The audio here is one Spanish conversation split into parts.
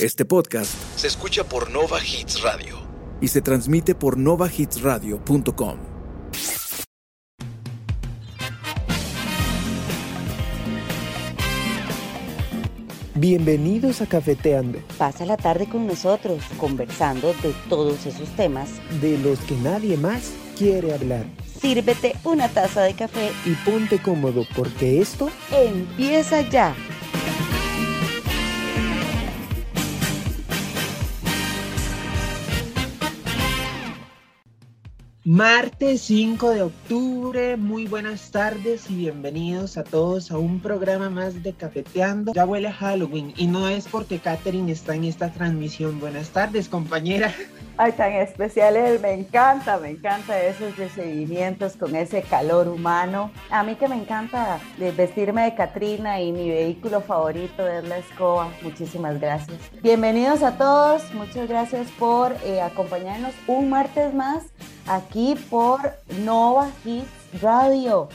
Este podcast se escucha por Nova Hits Radio y se transmite por novahitsradio.com. Bienvenidos a Cafeteando, Pasa la tarde con nosotros conversando de todos esos temas. de los que nadie más quiere hablar. Sírvete una taza de café. Y ponte cómodo porque esto Empieza ya. Martes 5 de octubre, muy buenas tardes y bienvenidos a todos a un programa más de Cafeteando. Ya huele a Halloween y no es porque Katherine está en esta transmisión. Buenas tardes, compañera. Ay, tan especial él, me encanta, me encanta esos recibimientos con ese calor humano. A mí que me encanta vestirme de Catrina y mi vehículo favorito es la escoba. Muchísimas gracias. Bienvenidos a todos, muchas gracias por eh, acompañarnos un martes más aquí por Nova Hits Radio.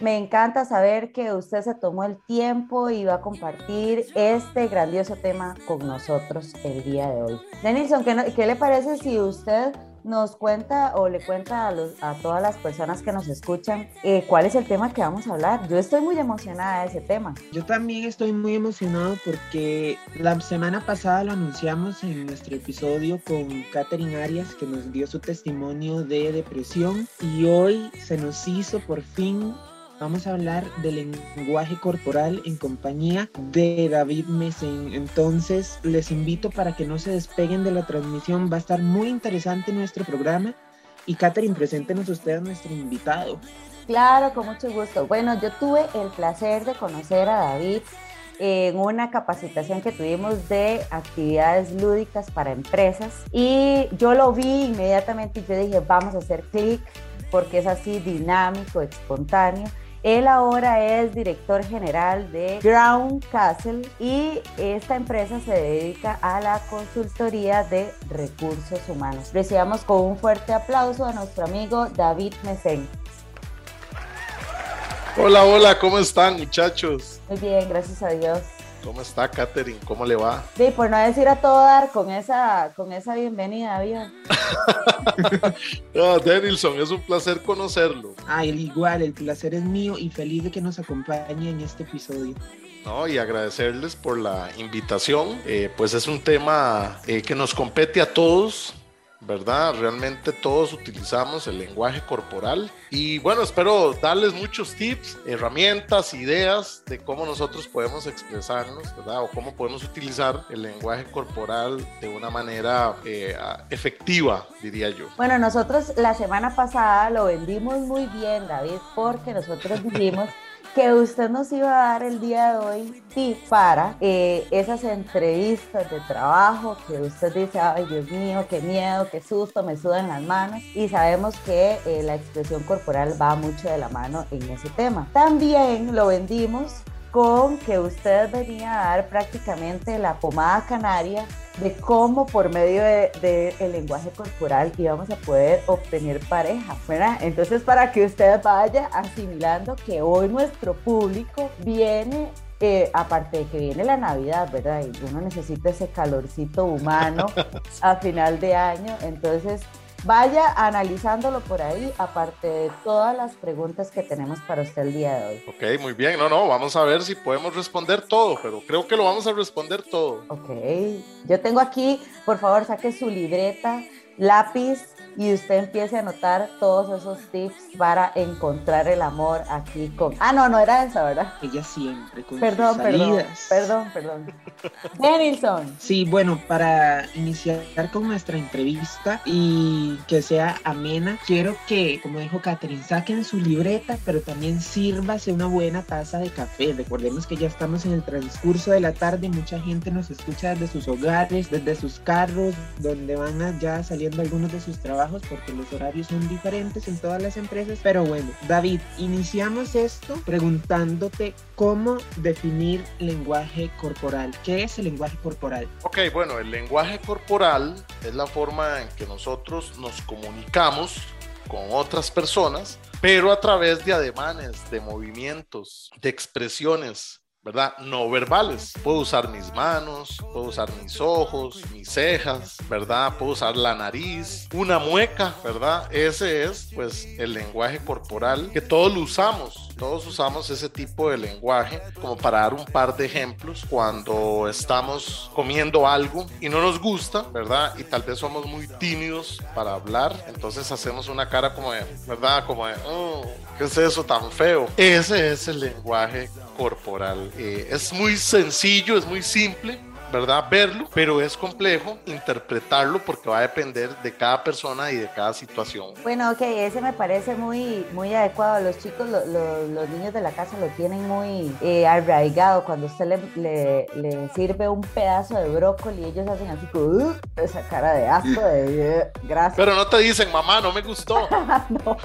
Me encanta saber que usted se tomó el tiempo y va a compartir este grandioso tema con nosotros el día de hoy. Denilson, ¿qué, qué le parece si usted nos cuenta o le cuenta a, los- todas las personas que nos escuchan eh, cuál es el tema que vamos a hablar? Yo estoy muy emocionada de ese tema. Yo también estoy muy emocionado porque la semana pasada lo anunciamos en nuestro episodio con Katherine Arias que nos dio su testimonio de depresión y hoy se nos hizo por fin Vamos a hablar del lenguaje corporal en compañía de David Mesen. Entonces, les invito para que no se despeguen de la transmisión. Va a estar muy interesante nuestro programa. Y Katherine, preséntenos usted a nuestro invitado. Claro, con mucho gusto. Bueno, yo tuve el placer de conocer a David en una capacitación que tuvimos de actividades lúdicas para empresas y yo lo vi inmediatamente y yo dije, vamos a hacer clic porque es así dinámico, espontáneo. Él ahora es director general de Ground Castle y esta empresa se dedica a la consultoría de recursos humanos. Recibamos con un fuerte aplauso a nuestro amigo David Mesen. Hola, hola, ¿cómo están muchachos? Muy bien, gracias a Dios. ¿Cómo está Katherine? ¿Cómo le va? Sí, por no decir a todo dar con esa, con esa bienvenida, ¿vio? Ah, Denilson, es un placer conocerlo. Ah, el igual, el placer es mío y feliz de que nos acompañe en este episodio. ¿no? Y agradecerles por la invitación. Eh, pues es un tema eh, que nos compete a todos, ¿verdad? Realmente todos utilizamos el lenguaje corporal. Y bueno, espero darles muchos tips, herramientas, ideas de cómo nosotros podemos expresarnos, ¿verdad? O cómo podemos utilizar el lenguaje corporal de una manera eh, efectiva, diría yo. Bueno, nosotros la semana pasada lo vendimos muy bien, David, porque nosotros dijimos que usted nos iba a dar el día de hoy tips para eh, esas entrevistas de trabajo que usted dice, ay Dios mío, qué miedo, qué susto, me sudan las manos. Y sabemos que eh, la expresión corporal va mucho de la mano en ese tema. También lo vendimos con que usted venía a dar prácticamente la pomada canaria de cómo por medio del de, el lenguaje corporal íbamos a poder obtener pareja, ¿verdad? Entonces para que usted vaya asimilando que hoy nuestro público viene eh, aparte de que viene la Navidad, ¿verdad? Y uno necesita ese calorcito humano a final de año, entonces vaya analizándolo por ahí, aparte de todas las preguntas que tenemos para usted el día de hoy. Ok, muy bien. No, no, vamos a ver si podemos responder todo, pero creo que lo vamos a responder todo. Ok, yo tengo aquí, por favor, saque su libreta, lápiz y usted empiece a anotar todos esos tips para encontrar el amor aquí con... Ah, no, no era esa, ¿verdad? Ella siempre con Perdón, sus perdón, perdón, perdón. Denilson. Sí, bueno, para iniciar con nuestra entrevista y que sea amena, quiero que, como dijo Catherine, saquen su libreta, pero también sírvase una buena taza de café. Recordemos que ya estamos en el transcurso de la tarde, mucha gente nos escucha desde sus hogares, desde sus carros, donde van a- ya saliendo algunos de sus trabajos, porque los horarios son diferentes en todas las empresas. Pero bueno, David, iniciamos esto preguntándote cómo definir lenguaje corporal. ¿Qué es el lenguaje corporal? Ok, bueno, el lenguaje corporal es la forma en que nosotros nos comunicamos con otras personas, pero a través de ademanes, de movimientos, de expresiones ¿verdad? No verbales. Puedo usar mis manos, puedo usar mis ojos, mis cejas, ¿verdad? Puedo usar la nariz, una mueca, ¿verdad? Ese es, pues, el lenguaje corporal que todos lo usamos. Todos usamos ese tipo de lenguaje como para dar un par de ejemplos cuando estamos comiendo algo y no nos gusta, ¿verdad? Y tal vez somos muy tímidos para hablar, entonces hacemos una cara como de, ¿verdad? Como de, oh, ¿qué es eso tan feo? Ese es el lenguaje corporal. Eh, es muy sencillo, es muy simple, ¿verdad? Verlo, pero es complejo interpretarlo porque va a depender de cada persona y de cada situación. Bueno, ok, ese me parece muy, muy adecuado. Los chicos, los niños de la casa lo tienen muy eh, arraigado. Cuando usted le, le, sirve un pedazo de brócoli, ellos hacen así uh", esa cara de asco, de gracias. Pero no te dicen, mamá, no me gustó. no,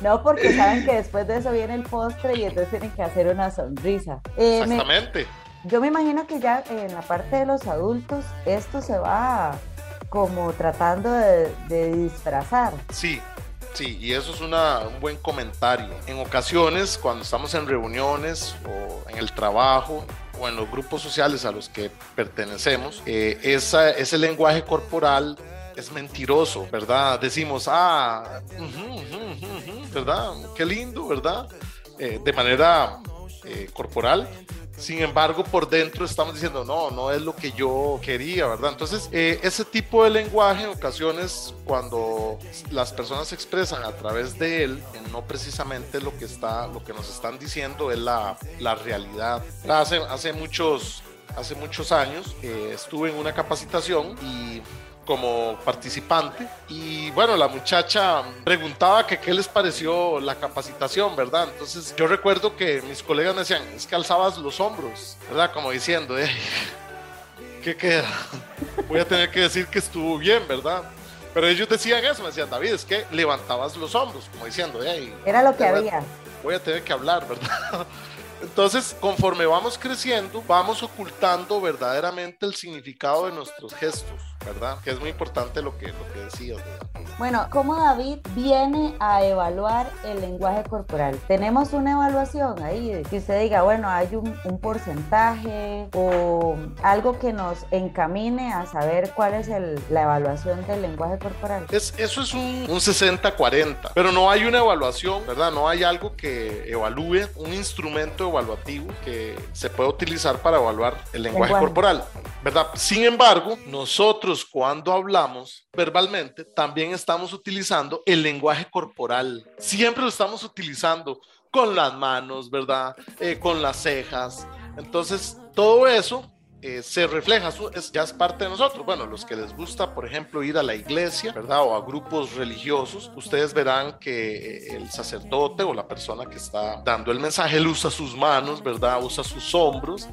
no, porque saben que después de eso viene el postre y entonces tienen que hacer una sonrisa. Eh, Exactamente. Yo me imagino que ya en la parte de los adultos esto se va como tratando de, disfrazar. Sí, Sí, y eso es una, un buen comentario. En ocasiones, cuando estamos en reuniones o en el trabajo o en los grupos sociales a los que pertenecemos, eh, ese lenguaje corporal es mentiroso, ¿verdad? Decimos, ah, ¿verdad? Qué lindo, ¿verdad? Eh, de manera eh, corporal, sin embargo, por dentro estamos diciendo, no, no es lo que yo quería, ¿verdad? Entonces, eh, ese tipo de lenguaje en ocasiones, cuando las personas se expresan a través de él, no precisamente lo que, está, lo que nos están diciendo es la, la realidad. Hace, hace, muchos, hace muchos años eh, estuve en una capacitación y como participante y bueno, la muchacha preguntaba que qué les pareció la capacitación, ¿verdad? Entonces yo recuerdo que mis colegas me decían, es que alzabas los hombros, ¿verdad? Como diciendo, eh, ¿qué queda? Voy a tener que decir que estuvo bien, ¿verdad? Pero ellos decían eso, me decían, David, es que levantabas los hombros, como diciendo, hey, era lo que había. Voy a tener que hablar, ¿verdad? Entonces, conforme vamos creciendo, vamos ocultando verdaderamente el significado de nuestros gestos, ¿verdad? Que es muy importante lo que, lo que decías, ¿verdad? Bueno, ¿cómo David viene a evaluar el lenguaje corporal? Tenemos una evaluación ahí, que usted diga, bueno, hay un, porcentaje o algo que nos encamine a saber cuál es la evaluación del lenguaje corporal. Es, eso es un, un 60-40, pero no hay una evaluación, ¿verdad? No hay algo que evalúe, un instrumento evaluativo que se puede utilizar para evaluar el lenguaje, corporal, ¿verdad? Sin embargo, nosotros cuando hablamos verbalmente también estamos utilizando el lenguaje corporal. Siempre lo estamos utilizando con las manos, ¿verdad? Eh, con las cejas. Entonces, todo eso eh, se refleja, es, ya es parte de nosotros. Bueno, los que les gusta, por ejemplo, ir a la iglesia, ¿verdad? O a grupos religiosos, ustedes verán que el sacerdote o la persona que está dando el mensaje, él usa sus manos, ¿verdad? Usa sus hombros.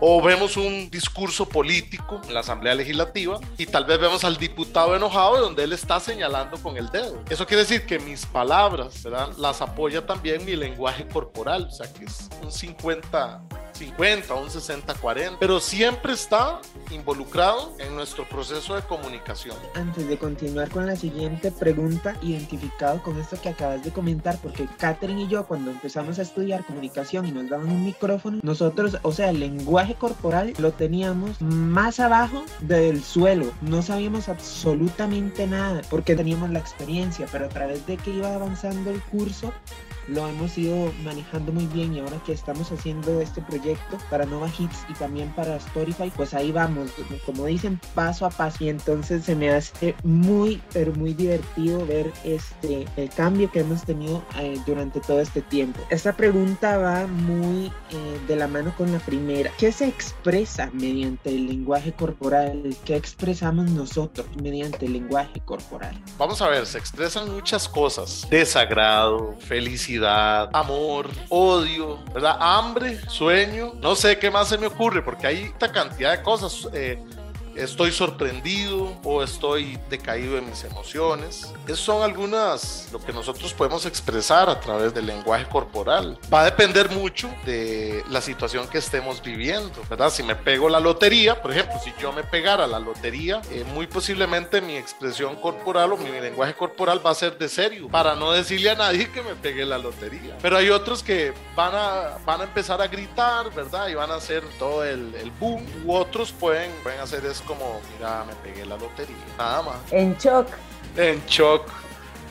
O vemos un discurso político en la Asamblea Legislativa y tal vez vemos al diputado enojado donde él está señalando con el dedo. Eso quiere decir que mis palabras, ¿verdad? Las apoya también mi lenguaje corporal, o sea que es un 50 50 o un 60-40, pero siempre está involucrado en nuestro proceso de comunicación. Antes de continuar con la siguiente pregunta, identificado con esto que acabas de comentar, porque Catherine y yo cuando empezamos a estudiar comunicación y nos daban un micrófono, nosotros, o sea, el lenguaje corporal lo teníamos más abajo del suelo, no sabíamos absolutamente nada, porque teníamos la experiencia, pero a través de que iba avanzando el curso, lo hemos ido manejando muy bien y ahora que estamos haciendo este proyecto para Nova Hits y también para Storyfy, pues ahí vamos, como dicen, paso a paso y entonces se me hace muy, pero muy divertido ver este, el cambio que hemos tenido eh, durante todo este tiempo. Esta pregunta va muy eh, de la mano con la primera. ¿Qué se expresa mediante el lenguaje corporal? ¿Qué expresamos nosotros mediante el lenguaje corporal? Vamos a ver, se expresan muchas cosas. Desagrado, felicidad amor, odio, ¿verdad? Hambre, sueño, no sé qué más se me ocurre, porque hay esta cantidad de cosas. Eh, estoy sorprendido o estoy decaído en mis emociones. Esas son algunas, lo que nosotros podemos expresar a través del lenguaje corporal. Va a depender mucho de la situación que estemos viviendo, ¿verdad? Si me pego la lotería, por ejemplo, si yo me pegara la lotería, eh, muy posiblemente mi expresión corporal o mi lenguaje corporal va a ser de serio, para no decirle a nadie que me pegue la lotería. Pero hay otros que van a, van a empezar a gritar, ¿verdad? Y van a hacer todo el, el boom, u otros pueden, pueden hacer eso como, mira, me pegué la lotería, nada más. En shock. En shock,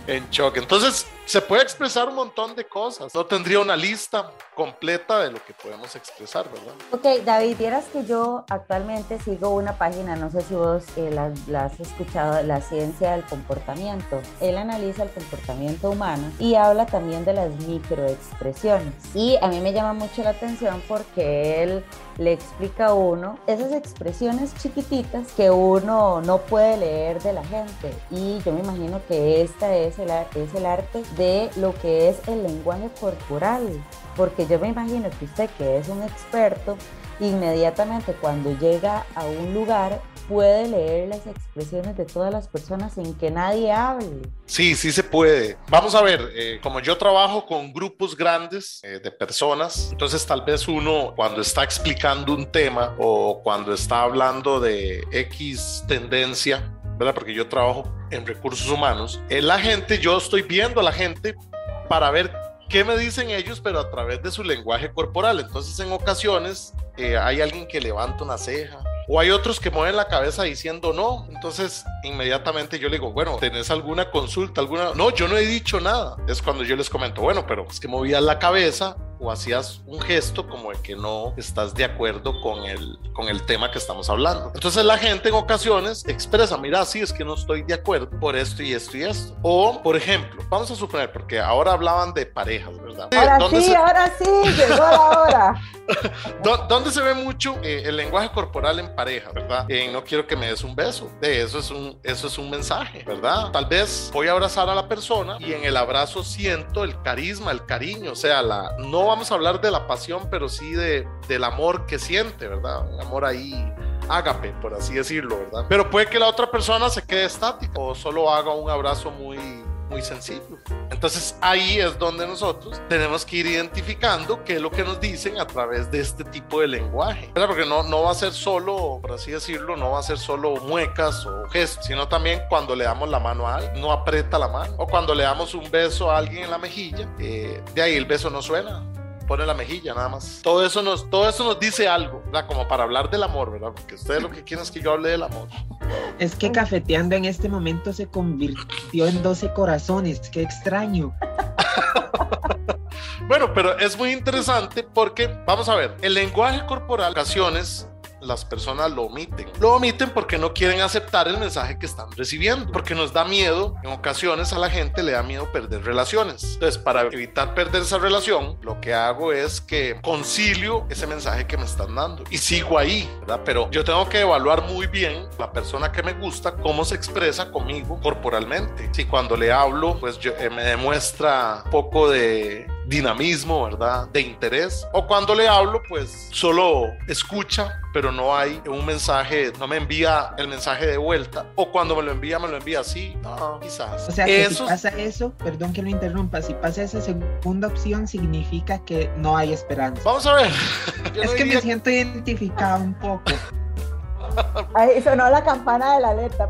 en shock. Entonces, se puede expresar un montón de cosas. No tendría una lista completa de lo que podemos expresar, ¿verdad? Ok, David, vieras que yo actualmente sigo una página, no sé si vos eh, la, la, has escuchado, La Ciencia del Comportamiento. Él analiza el comportamiento humano y habla también de las microexpresiones. Y a mí me llama mucho la atención porque él le explica uno esas expresiones chiquititas que uno no puede leer de la gente. Y yo me imagino que esta es el, es el arte de lo que es el lenguaje corporal. Porque yo me imagino que usted que es un experto, inmediatamente cuando llega a un lugar puede leer las expresiones de todas las personas sin que nadie hable. Sí, sí se puede. Vamos a ver, eh, como yo trabajo con grupos grandes eh, de personas, entonces tal vez uno cuando está explicando un tema o cuando está hablando de X tendencia, ¿verdad? Porque yo trabajo en recursos humanos, en la gente, yo estoy viendo a la gente para ver qué me dicen ellos, pero a través de su lenguaje corporal. Entonces en ocasiones eh, hay alguien que levanta una ceja, o hay otros que mueven la cabeza diciendo no. Entonces, inmediatamente yo le digo, bueno, ¿tenés alguna consulta? alguna No, yo no he dicho nada. Es cuando yo les comento, bueno, pero es que movías la cabeza o hacías un gesto como de que no estás de acuerdo con el, con el tema que estamos hablando. Entonces la gente en ocasiones expresa, mira, sí, es que no estoy de acuerdo por esto y esto y esto. O, por ejemplo, vamos a suponer, porque ahora hablaban de parejas, ¿verdad? Ahora sí, se... ahora sí, llegó la hora. ¿Dónde se ve mucho eh, el lenguaje corporal en pareja, verdad? Eh, no quiero que me des un beso. De eso es un, eso es un mensaje, ¿verdad? Tal vez voy a abrazar a la persona y en el abrazo siento el carisma, el cariño, o sea, la no vamos a hablar de la pasión, pero sí de, del amor que siente, ¿verdad? Un amor ahí ágape, por así decirlo, ¿verdad? Pero puede que la otra persona se quede estática o solo haga un abrazo muy, muy sencillo. Entonces ahí es donde nosotros tenemos que ir identificando qué es lo que nos dicen a través de este tipo de lenguaje. ¿verdad? Porque no, no va a ser solo, por así decirlo, no va a ser solo muecas o gestos, sino también cuando le damos la mano a alguien, no aprieta la mano. O cuando le damos un beso a alguien en la mejilla, eh, de ahí el beso no suena pone la mejilla nada más. Todo eso nos, todo eso nos dice algo, ¿verdad? Como para hablar del amor, ¿verdad? Porque ustedes lo que quieren es que yo hable del amor. Es que cafeteando en este momento se convirtió en 12 corazones, qué extraño. bueno, pero es muy interesante porque, vamos a ver, el lenguaje corporal, ocasiones las personas lo omiten. Lo omiten porque no quieren aceptar el mensaje que están recibiendo, porque nos da miedo, en ocasiones a la gente le da miedo perder relaciones. Entonces, para evitar perder esa relación, lo que hago es que concilio ese mensaje que me están dando y sigo ahí, ¿verdad? Pero yo tengo que evaluar muy bien la persona que me gusta, cómo se expresa conmigo corporalmente. Si cuando le hablo, pues yo, eh, me demuestra poco de dinamismo, ¿verdad? De interés. O cuando le hablo, pues solo escucha, pero no hay un mensaje, no me envía el mensaje de vuelta. O cuando me lo envía, me lo envía así. No, quizás. O sea, que eso... si pasa eso, perdón que lo interrumpa, si pasa esa segunda opción, significa que no hay esperanza. Vamos a ver. Yo es no que diría... me siento identificado un poco. Ahí sonó la campana de la alerta.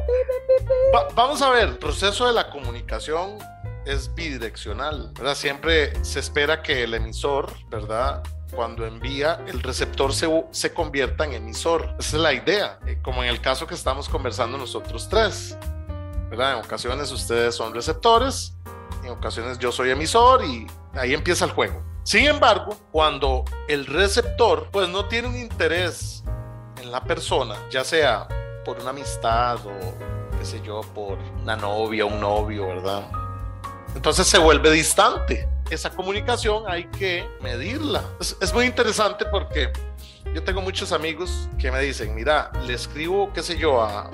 Va, vamos a ver, el proceso de la comunicación es bidireccional, ¿verdad? Siempre se espera que el emisor, ¿verdad? Cuando envía, el receptor se, se convierta en emisor. Esa es la idea, eh, como en el caso que estamos conversando nosotros tres, ¿verdad? En ocasiones ustedes son receptores, en ocasiones yo soy emisor y ahí empieza el juego. Sin embargo, cuando el receptor pues no tiene un interés en la persona, ya sea por una amistad o qué sé yo, por una novia, un novio, ¿verdad? Entonces se vuelve distante. Esa comunicación hay que medirla. Es, es, muy interesante porque yo tengo muchos amigos que me dicen, mira, le escribo, qué sé yo, a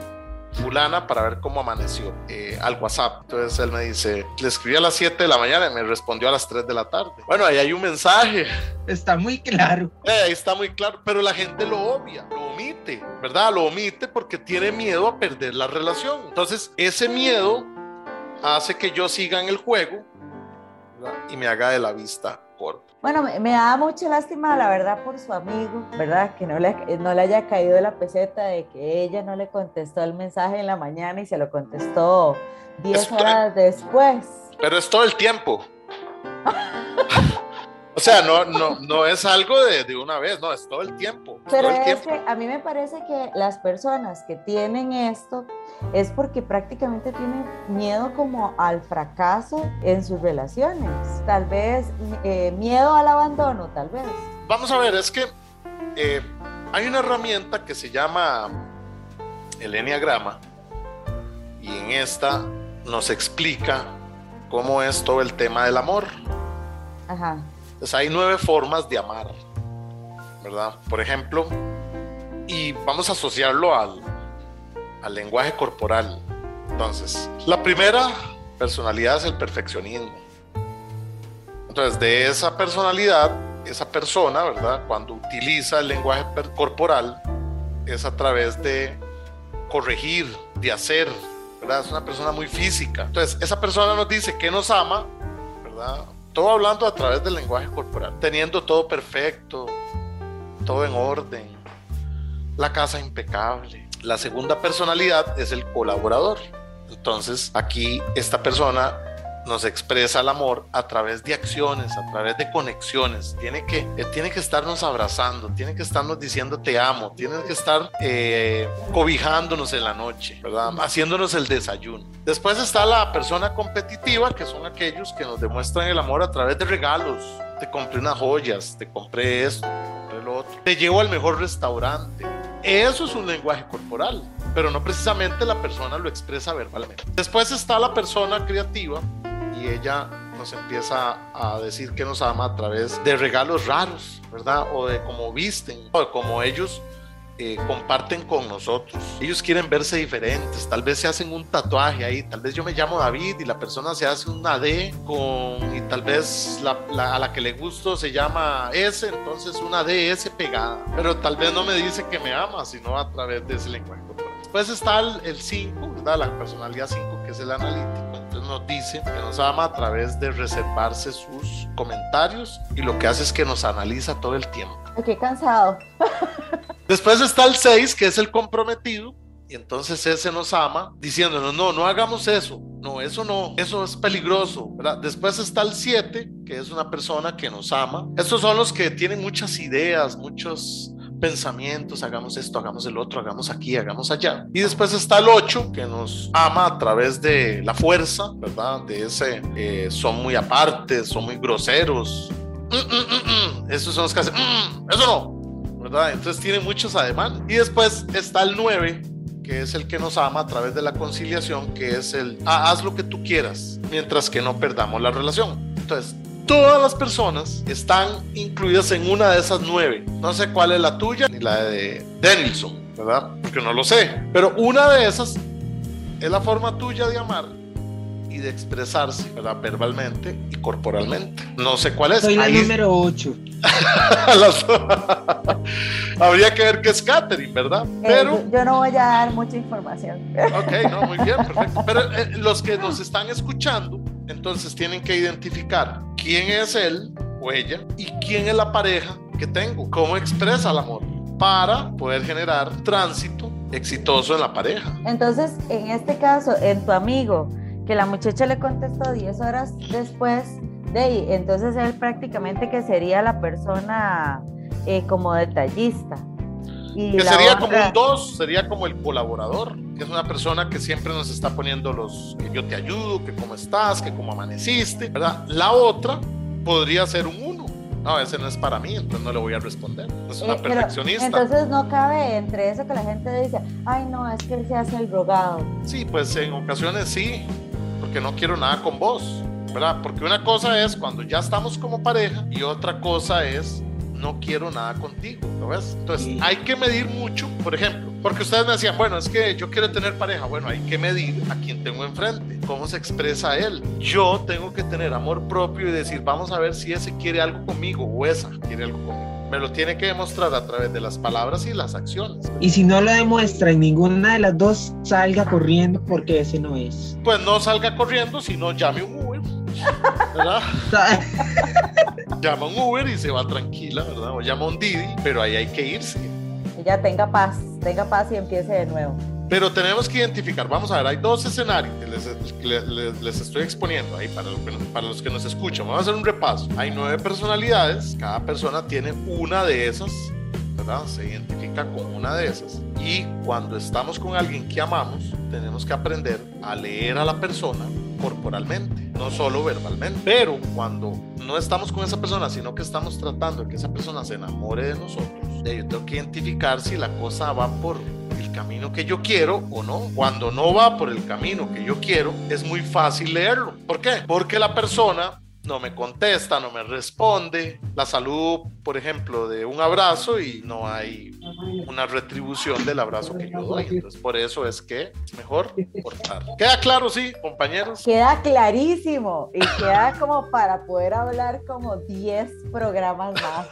fulana para ver cómo amaneció eh, al WhatsApp. Entonces él me dice, le escribí a las 7 de la mañana y me respondió a las 3 de la tarde. Bueno, ahí hay un mensaje. Está muy claro. Eh, ahí está muy claro, pero la gente lo obvia, lo omite, ¿verdad? Lo omite porque tiene miedo a perder la relación. Entonces, ese miedo hace que yo siga en el juego ¿verdad? y me haga de la vista corta. Bueno, me, me da mucha lástima, la verdad, por su amigo, ¿verdad? Que no le, no le haya caído la peseta de que ella no le contestó el mensaje en la mañana y se lo contestó 10 Estoy- horas después. Pero es todo el tiempo. O sea, no, no, no es algo de, de una vez, no, es todo el tiempo. Pero el es tiempo. que a mí me parece que las personas que tienen esto es porque prácticamente tienen miedo como al fracaso en sus relaciones. Tal vez eh, miedo al abandono, tal vez. Vamos a ver, es que eh, hay una herramienta que se llama el Enneagrama y en esta nos explica cómo es todo el tema del amor. Ajá. Entonces hay nueve formas de amar, ¿verdad? Por ejemplo, y vamos a asociarlo al, al lenguaje corporal. Entonces, la primera personalidad es el perfeccionismo. Entonces, de esa personalidad, esa persona, ¿verdad? Cuando utiliza el lenguaje corporal, es a través de corregir, de hacer, ¿verdad? Es una persona muy física. Entonces, esa persona nos dice que nos ama, ¿verdad? Todo hablando a través del lenguaje corporal, teniendo todo perfecto, todo en orden, la casa impecable. La segunda personalidad es el colaborador. Entonces, aquí esta persona nos expresa el amor a través de acciones, a través de conexiones. Tiene que, eh, tiene que estarnos abrazando, tiene que estarnos diciendo te amo, tiene que estar eh, cobijándonos en la noche, ¿verdad? Haciéndonos el desayuno. Después está la persona competitiva, que son aquellos que nos demuestran el amor a través de regalos. Te compré unas joyas, te compré esto, te compré lo otro. Te llevo al mejor restaurante. Eso es un lenguaje corporal, pero no precisamente la persona lo expresa verbalmente. Después está la persona creativa, ella nos empieza a decir que nos ama a través de regalos raros, ¿verdad? O de cómo visten, o de cómo ellos eh, comparten con nosotros. Ellos quieren verse diferentes, tal vez se hacen un tatuaje ahí, tal vez yo me llamo David y la persona se hace una D con, y tal vez la, la- a la que le gusto se llama S, entonces una DS pegada, pero tal vez no me dice que me ama, sino a través de ese lenguaje. Después está el 5, ¿verdad? La personalidad 5, que es el analítico. Entonces nos dice que nos ama a través de reservarse sus comentarios y lo que hace es que nos analiza todo el tiempo. Qué cansado. Después está el 6, que es el comprometido, y entonces ese nos ama diciéndonos, no, no hagamos eso, no, eso no, eso es peligroso, ¿verdad? Después está el 7, que es una persona que nos ama. Estos son los que tienen muchas ideas, muchos pensamientos, hagamos esto, hagamos el otro, hagamos aquí, hagamos allá. Y después está el 8, que nos ama a través de la fuerza, ¿verdad? De ese, eh, son muy apartes, son muy groseros. Mm, mm, mm, mm. Esos son los que hacen, "Mm, eso no, ¿verdad? Entonces tiene muchos ademanes. Y después está el 9, que es el que nos ama a través de la conciliación, que es el "Ah, haz lo que tú quieras, mientras que no perdamos la relación. Entonces, todas las personas están incluidas en una de esas nueve. No sé cuál es la tuya ni la de Denilson, ¿verdad? Porque no lo sé. Pero una de esas es la forma tuya de amar y de expresarse, ¿verdad? Verbalmente y corporalmente. No sé cuál es. Soy la Ahí- número 8. las- Habría que ver qué es Catherine, ¿verdad? Eh, Pero, yo, yo no voy a dar mucha información. ok, no, muy bien, perfecto. Pero eh, los que nos están escuchando, entonces tienen que identificar quién es él o ella y quién es la pareja que tengo, cómo expresa el amor para poder generar tránsito exitoso en la pareja. Entonces, en este caso, en tu amigo, que la muchacha le contestó 10 horas después de ahí, entonces él prácticamente que sería la persona eh, como detallista. Y Que sería como otra- un dos, sería como el colaborador, que es una persona que siempre nos está poniendo los que yo te ayudo, que cómo estás, que cómo amaneciste, ¿verdad? La otra podría ser un uno. No, ese no es para mí, entonces no le voy a responder. Es una Eh, perfeccionista. entonces no cabe entre eso que la gente dice, ay no, es que él se hace el rogado. Sí, pues en ocasiones sí, porque no quiero nada con vos, ¿verdad? Porque una cosa es cuando ya estamos como pareja y otra cosa es no quiero nada contigo, ¿lo ves? Entonces Sí. hay que medir mucho, por ejemplo, Porque ustedes me decían, bueno, es que yo quiero tener pareja. Bueno, hay que medir a quien tengo enfrente, cómo se expresa él. Yo tengo que tener amor propio y decir, vamos a ver si ese quiere algo conmigo o esa quiere algo conmigo. Me lo tiene que demostrar a través de las palabras y las acciones. Y si no lo demuestra en ninguna de las dos, salga corriendo porque ese no es. Pues no salga corriendo, sino llame un Uber. ¿Verdad? llama un Uber y se va tranquila, ¿verdad? O llama un Didi, pero ahí hay que irse. Ya tenga paz, tenga paz y empiece de nuevo. Pero tenemos que identificar, vamos a ver, hay dos escenarios que les, les, les estoy exponiendo ahí para, para los que nos escuchan. Vamos a hacer un repaso. Hay nueve personalidades, cada persona tiene una de esas, ¿verdad? Se identifica con una de esas. Y cuando estamos con alguien que amamos, tenemos que aprender a leer a la persona corporalmente, no solo verbalmente. Pero cuando no estamos con esa persona, sino que estamos tratando de que esa persona se enamore de nosotros, yo tengo que identificar si la cosa va por el camino que yo quiero o no. Cuando no va por el camino que yo quiero, es muy fácil leerlo. ¿Por qué? Porque la persona no me contesta, no me responde. La salud, por ejemplo, de un abrazo y no hay una retribución del abrazo que yo doy. Entonces, por eso es que es mejor cortar. ¿Queda claro, sí, compañeros? Queda clarísimo y queda como para poder hablar como 10 programas más.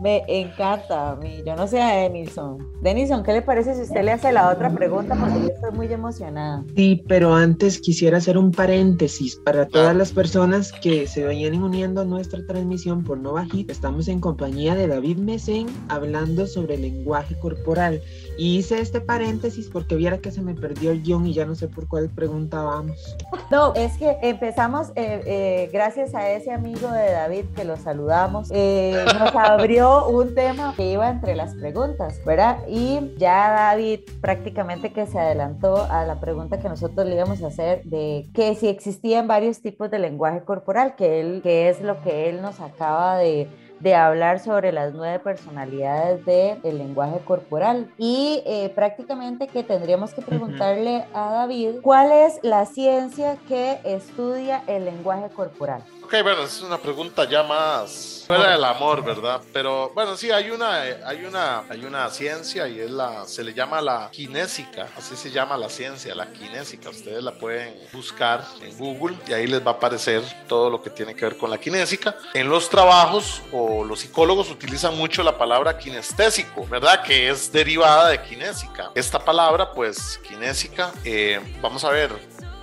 Me encanta a mí. Yo no sé a Denison. Denison, ¿qué le parece si usted le hace la otra pregunta? Porque yo estoy muy emocionada. Sí, pero antes quisiera hacer un paréntesis para todas las personas que se vayan uniendo a nuestra transmisión por Nova Hit. Estamos en compañía de David Mesen hablando sobre lenguaje corporal. Y hice este paréntesis porque viera que se me perdió el guion y ya no sé por cuál pregunta vamos. No, es que empezamos eh, eh, gracias a ese amigo de David que lo saludamos. Eh, nos abrió un tema que iba entre las preguntas, ¿verdad? Y ya David prácticamente que se adelantó a la pregunta que nosotros le íbamos a hacer de que si existían varios tipos de lenguaje corporal, que, él, que es lo que él nos acaba de de hablar sobre las nueve personalidades del el lenguaje corporal y eh, prácticamente que tendríamos que preguntarle a David cuál es la ciencia que estudia el lenguaje corporal. Ok, bueno, es una pregunta ya más fuera del amor, ¿verdad? Pero bueno, sí, hay una, hay una, hay una ciencia y es la, se le llama la kinésica, así se llama la ciencia, la kinésica. Ustedes la pueden buscar en Google y ahí les va a aparecer todo lo que tiene que ver con la kinésica. En los trabajos o los psicólogos utilizan mucho la palabra kinestésico, ¿verdad? Que es derivada de kinésica. Esta palabra, pues, kinésica, eh, vamos a ver,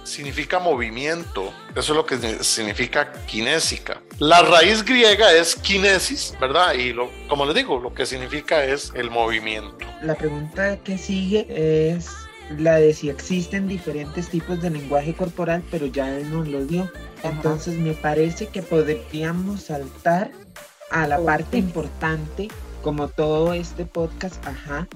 significa movimiento. Eso es lo que significa kinésica. La raíz griega es kinesis, ¿verdad? Y lo, como les digo, lo que significa es el movimiento. La pregunta que sigue es la de si existen diferentes tipos de lenguaje corporal, pero ya él nos lo dio. Entonces me parece que podríamos saltar a la parte importante, como todo este podcast, ajá,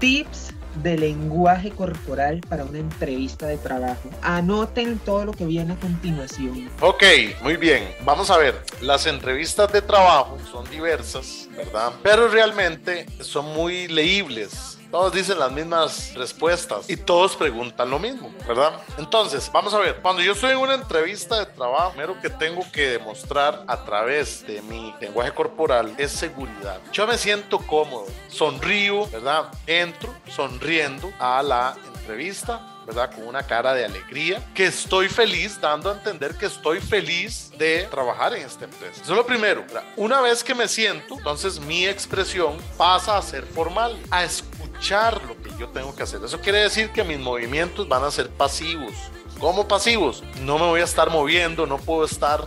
tips de lenguaje corporal para una entrevista de trabajo. Anoten todo lo que viene a continuación. Ok, muy bien. Vamos a ver, las entrevistas de trabajo son diversas, ¿verdad? Pero realmente son muy leíbles todos dicen las mismas respuestas y todos preguntan lo mismo, ¿verdad? Entonces, vamos a ver, cuando yo estoy en una entrevista de trabajo, primero que tengo que demostrar a través de mi lenguaje corporal es seguridad. Yo me siento cómodo, sonrío, ¿verdad? Entro sonriendo a la entrevista ¿verdad? Con una cara de alegría, que estoy feliz, dando a entender que estoy feliz de trabajar en esta empresa. Eso es lo primero. Una vez que me siento, entonces mi expresión pasa a ser formal, a escuchar lo que yo tengo que hacer. Eso quiere decir que mis movimientos van a ser pasivos. ¿Cómo pasivos? No me voy a estar moviendo, no puedo estar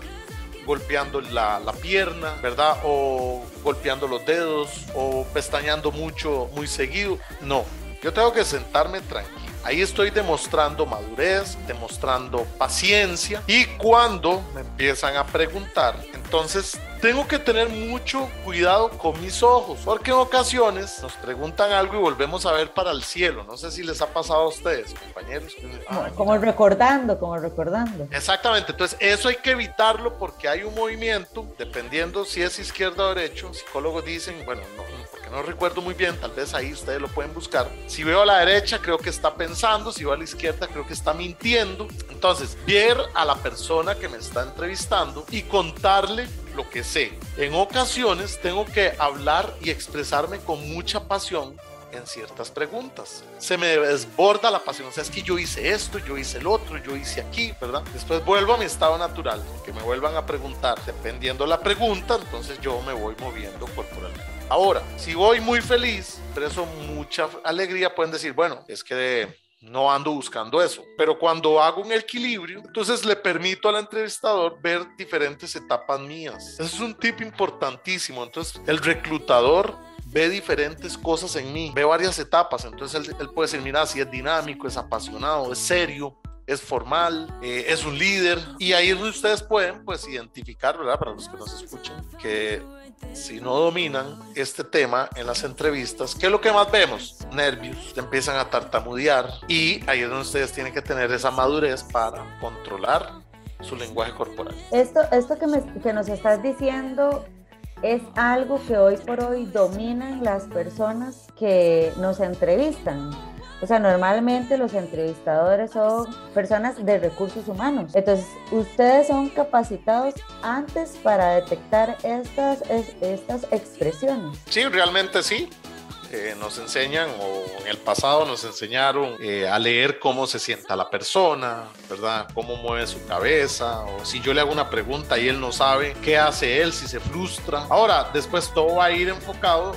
golpeando la, la, pierna, ¿verdad? O golpeando los dedos, o pestañando mucho, muy seguido. No, yo tengo que sentarme tranquilo Ahí estoy demostrando madurez, demostrando paciencia y cuando me empiezan a preguntar, entonces tengo que tener mucho cuidado con mis ojos, porque en ocasiones nos preguntan algo y volvemos a ver para el cielo. No sé si les ha pasado a ustedes, compañeros. como recordando, como recordando. Exactamente, entonces eso hay que evitarlo porque hay un movimiento, dependiendo si es izquierda o derecho. Psicólogos dicen, bueno, no, no recuerdo muy bien, tal vez ahí ustedes lo pueden buscar. Si veo a la derecha, creo que está pensando, si veo a la izquierda, creo que está mintiendo. Entonces, ver a la persona que me está entrevistando y contarle lo que sé. En ocasiones tengo que hablar y expresarme con mucha pasión en ciertas preguntas. Se me desborda la pasión, o sea, es que yo hice esto, yo hice el otro, yo hice aquí, ¿verdad? Después vuelvo a mi estado natural, que me vuelvan a preguntar, dependiendo la pregunta, entonces yo me voy moviendo corporalmente. Ahora, si voy muy feliz, expreso mucha alegría, pueden decir, bueno, es que no ando buscando eso. Pero cuando hago un equilibrio, entonces le permito al entrevistador ver diferentes etapas mías. Ese es un tip importantísimo. Entonces, el reclutador ve diferentes cosas en mí, ve varias etapas. Entonces, él, él puede decir, mira, si es dinámico, es apasionado, es serio, es formal, eh, es un líder. Y ahí ustedes pueden, pues, identificar, ¿verdad? Para los que nos escuchan, que si no dominan este tema en las entrevistas, ¿qué es lo que más vemos? Nervios, empiezan a tartamudear y ahí es donde ustedes tienen que tener esa madurez para controlar su lenguaje corporal. Esto, esto que, me, que nos estás diciendo es algo que hoy por hoy dominan las personas que nos entrevistan. O sea, normalmente los entrevistadores son personas de recursos humanos. Entonces, ustedes son capacitados antes para detectar estas, estas expresiones. Sí, realmente sí. Eh, nos enseñan o en el pasado nos enseñaron eh, a leer cómo se sienta la persona, ¿verdad? Cómo mueve su cabeza o si yo le hago una pregunta y él no sabe qué hace él, si se frustra. Ahora, después todo va a ir enfocado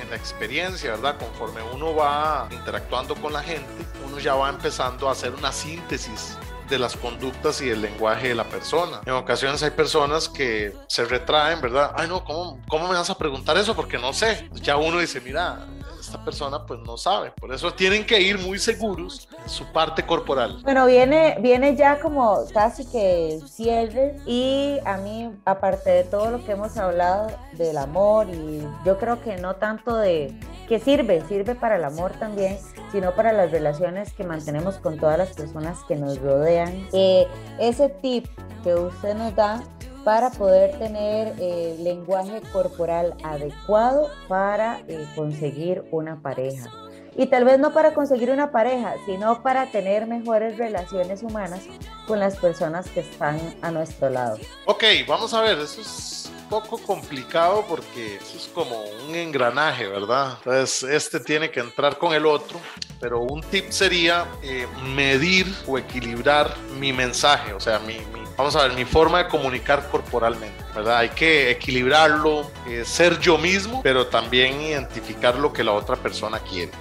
en la experiencia, ¿verdad? Conforme uno va interactuando con la gente, uno ya va empezando a hacer una síntesis de las conductas y el lenguaje de la persona. En ocasiones hay personas que se retraen, ¿verdad? Ay, no, ¿cómo, cómo me vas a preguntar eso? Porque no sé. Ya uno dice, mira, esta persona pues no sabe. Por eso tienen que ir muy seguros en su parte corporal. Bueno, viene, viene ya como casi que cierre y a mí, aparte de todo lo que hemos hablado del amor y yo creo que no tanto de que sirve, sirve para el amor también, sino para las relaciones que mantenemos con todas las personas que nos rodean. Eh, ese tip que usted nos da para poder tener eh, lenguaje corporal adecuado para eh, conseguir una pareja. Y tal vez no para conseguir una pareja, sino para tener mejores relaciones humanas con las personas que están a nuestro lado. Ok, vamos a ver, eso es un poco complicado porque eso es como un engranaje, ¿verdad? Entonces, este tiene que entrar con el otro, pero un tip sería eh, medir o equilibrar mi mensaje, o sea, mi, mi vamos a ver, mi forma de comunicar corporalmente, ¿verdad? Hay que equilibrarlo, eh, ser yo mismo, pero también identificar lo que la otra persona quiere.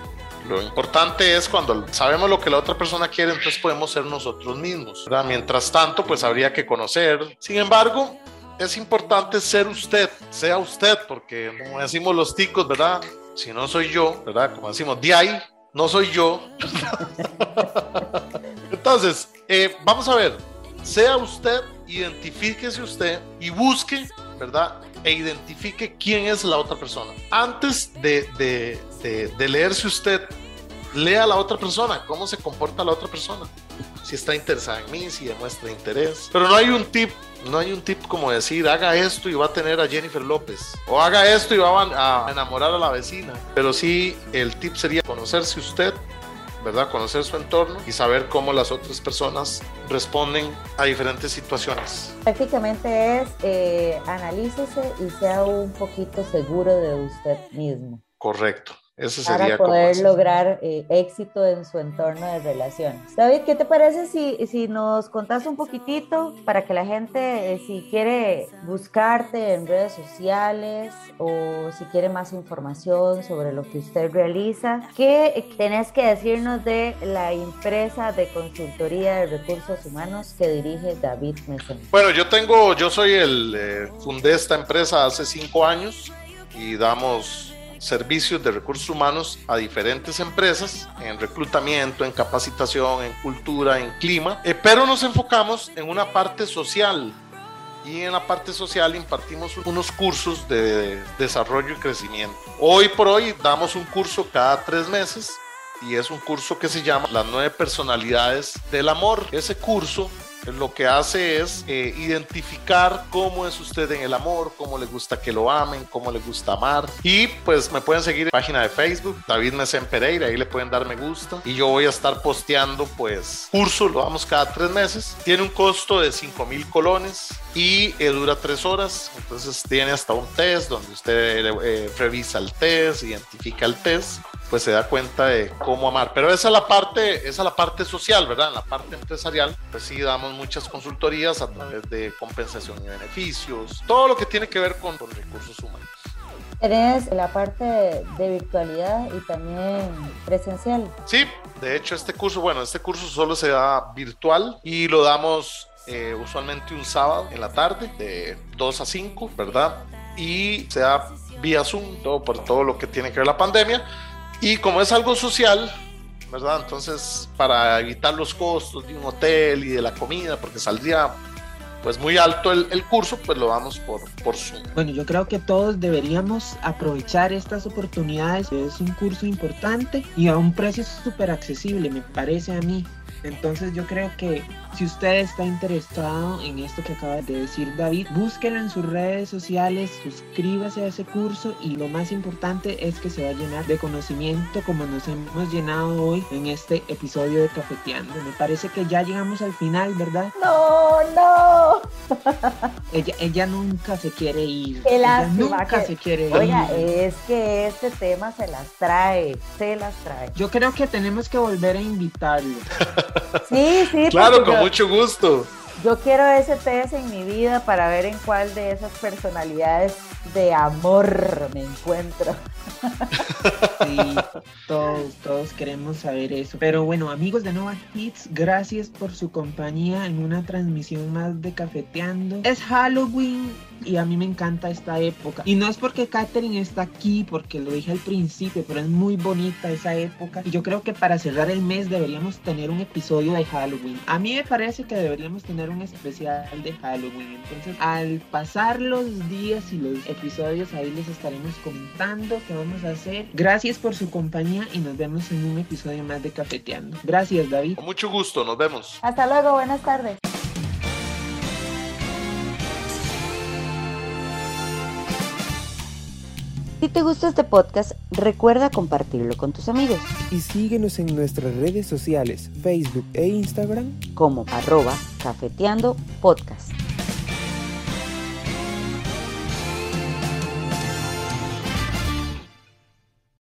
Lo importante es cuando sabemos lo que la otra persona quiere, entonces podemos ser nosotros mismos, ¿verdad? Mientras tanto, pues habría que conocer. Sin embargo, es importante ser usted, sea usted, porque como decimos los ticos, ¿verdad? Si no soy yo, ¿verdad? Como decimos, de ahí, no soy yo. Entonces, eh, vamos a ver, sea usted, identifíquese usted y busque, ¿verdad? E identifique quién es la otra persona. Antes de, de, de, leerse usted, lea a la otra persona, cómo se comporta la otra persona. Si está interesada en mí, si demuestra interés. Pero no hay un tip, no hay un tip como decir, haga esto y va a tener a Jennifer López. O haga esto y va a enamorar a la vecina. Pero sí, el tip sería conocerse usted, ¿verdad? Conocer su entorno y saber cómo las otras personas responden a diferentes situaciones. Prácticamente es eh, analícese y sea un poquito seguro de usted mismo. Correcto. Ese para poder lograr eh, éxito en su entorno de relaciones. David, ¿qué te parece si, si nos contás un poquitito para que la gente, eh, si quiere buscarte en redes sociales o si quiere más información sobre lo que usted realiza, qué tenés que decirnos de la empresa de consultoría de recursos humanos que dirige David Mesen? Bueno, yo tengo, yo soy el, eh, fundé esta empresa hace cinco años y damos servicios de recursos humanos a diferentes empresas en reclutamiento, en capacitación, en cultura, en clima, eh, pero nos enfocamos en una parte social. Y en la parte social impartimos unos cursos de desarrollo y crecimiento. Hoy por hoy damos un curso cada tres meses y es un curso que se llama Las nueve personalidades del amor. Ese curso lo que hace es eh, identificar cómo es usted en el amor, cómo le gusta que lo amen, cómo le gusta amar. Y pues me pueden seguir en página de Facebook, David Mesen Pereira, ahí le pueden dar me gusta. Y yo voy a estar posteando pues curso, lo damos cada tres meses. Tiene un costo de 5 mil colones y eh, dura tres horas. Entonces tiene hasta un test donde usted eh, revisa el test, identifica el test pues se da cuenta de cómo amar. Pero esa es la parte, esa es la parte social, ¿verdad? En la parte empresarial, pues sí damos muchas consultorías a través de compensación y beneficios, todo lo que tiene que ver con, con recursos humanos. Tenés la parte de virtualidad y también presencial. Sí, de hecho este curso, bueno, este curso solo se da virtual y lo damos eh, usualmente un sábado en la tarde, de 2 a 5, ¿verdad? Y se da vía Zoom, todo por todo lo que tiene que ver la pandemia. Y como es algo social, ¿verdad? Entonces, para evitar los costos de un hotel y de la comida, porque saldría pues muy alto el, curso, pues lo vamos por, por Zoom. Bueno, yo creo que todos deberíamos aprovechar estas oportunidades. Es un curso importante y a un precio súper accesible, me parece a mí. Entonces yo creo que si usted está interesado en esto que acaba de decir David, búsquelo en sus redes sociales, suscríbase a ese curso y lo más importante es que se va a llenar de conocimiento como nos hemos llenado hoy en este episodio de Cafeteando. Me parece que ya llegamos al final, ¿verdad? No, no. ella, ella nunca se quiere ir. Qué ella nunca que- se quiere Oiga, ir. es que este tema se las trae, se las trae. Yo creo que tenemos que volver a invitarlo. Sí, sí, Claro, con yo- mucho gusto. Yo quiero ese test en mi vida para ver en cuál de esas personalidades de amor me encuentro. Sí, todos, todos queremos saber eso. Pero bueno, amigos de Nova Hits, gracias por su compañía en una transmisión más de Cafeteando. Es Halloween y a mí me encanta esta época. Y no es porque Katherine está aquí, porque lo dije al principio, pero es muy bonita esa época. Y yo creo que para cerrar el mes deberíamos tener un episodio de Halloween. A mí me parece que deberíamos tener un especial de Halloween. Entonces, al pasar los días y los episodios, ahí les estaremos comentando qué vamos a hacer. Gracias por su compañía y nos vemos en un episodio más de Cafeteando. Gracias, David. Con mucho gusto, nos vemos. Hasta luego, buenas tardes. Si te gusta este podcast, recuerda compartirlo con tus amigos, Y síguenos en nuestras redes sociales, Facebook e Instagram como arroba cafeteando podcast.